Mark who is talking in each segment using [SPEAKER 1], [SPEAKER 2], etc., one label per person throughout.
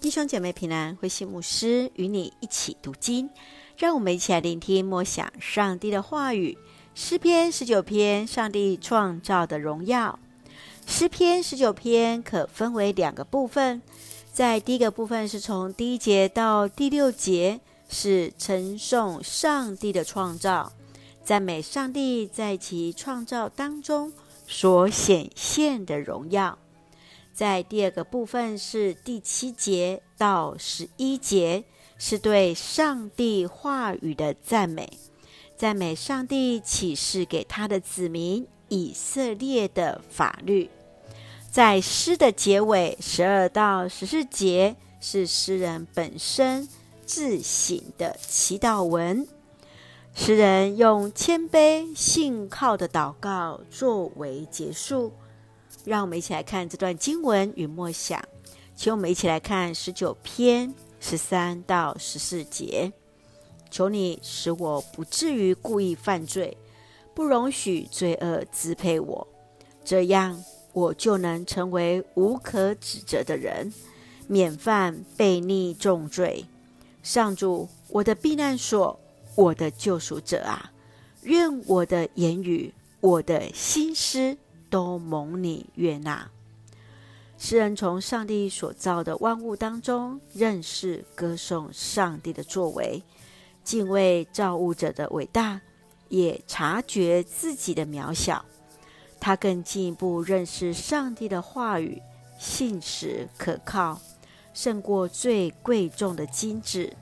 [SPEAKER 1] 弟兄姐妹平安，慧馨牧师与你一起读经，让我们一起来聆听默想上帝的话语。诗篇十九篇，上帝创造的荣耀。诗篇十九篇可分为两个部分，在第一个部分是从第一节到第六节，是称颂上帝的创造，赞美上帝在其创造当中所显现的荣耀。在第二个部分是第七节到十一节，是对上帝话语的赞美，赞美上帝启示给他的子民以色列的法律。在诗的结尾十二到十四节，是诗人本身自省的祈祷文，诗人用谦卑信靠的祷告作为结束。让我们一起来看这段经文与默想，请我们一起来看十九篇十三到十四节。求你使我不至于故意犯罪，不容许罪恶支配我，这样我就能成为无可指责的人，免犯悖逆重罪。上主，我的避难所，我的救赎者啊，愿我的言语，我的心思。都蒙你悦纳。诗人从上帝所造的万物当中认识、歌颂上帝的作为，敬畏造物者的伟大，也察觉自己的渺小。他更进一步认识上帝的话语，信实可靠，胜过最贵重的金子，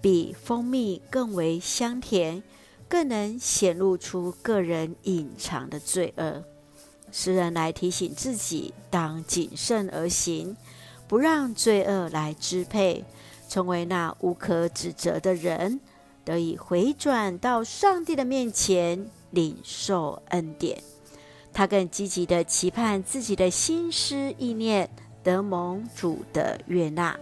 [SPEAKER 1] 比蜂蜜更为香甜，更能显露出个人隐藏的罪恶。诗人来提醒自己，当谨慎而行，不让罪恶来支配，成为那无可指责的人，得以回转到上帝的面前，领受恩典。他更积极地期盼自己的心思意念得蒙主的悦纳。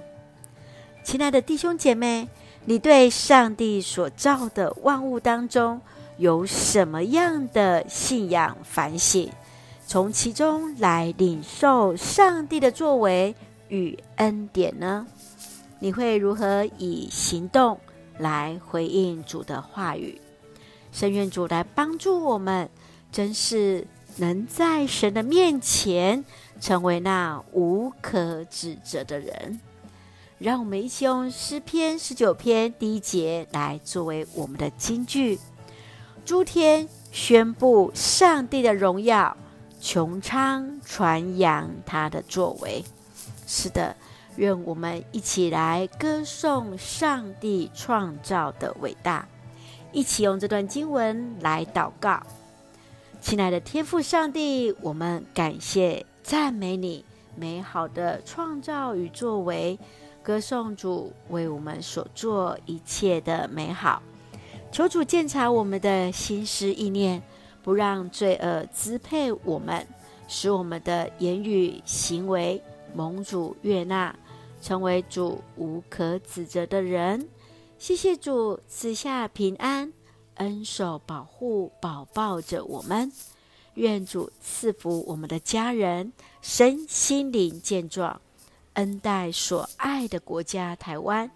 [SPEAKER 1] 亲爱的弟兄姐妹，你对上帝所造的万物当中有什么样的信仰反省？从其中来领受上帝的作为与恩典呢？你会如何以行动来回应主的话语？圣愿主来帮助我们，真是能在神的面前成为那无可指责的人。让我们一起用诗篇十九篇第一节来作为我们的金句：诸天宣布上帝的荣耀。穹苍传扬他的作为，是的，愿我们一起来歌颂上帝创造的伟大，一起用这段经文来祷告。亲爱的天父上帝，我们感谢赞美你美好的创造与作为，歌颂主为我们所做一切的美好。求主鉴察我们的心思意念。不让罪恶支配我们，使我们的言语行为蒙主悦纳，成为主无可指责的人。谢谢主赐下平安，恩手保护保抱着我们。愿主赐福我们的家人，身心灵健壮，恩待所爱的国家台湾，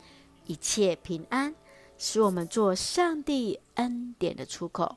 [SPEAKER 1] 一切平安，使我们做上帝恩典的出口。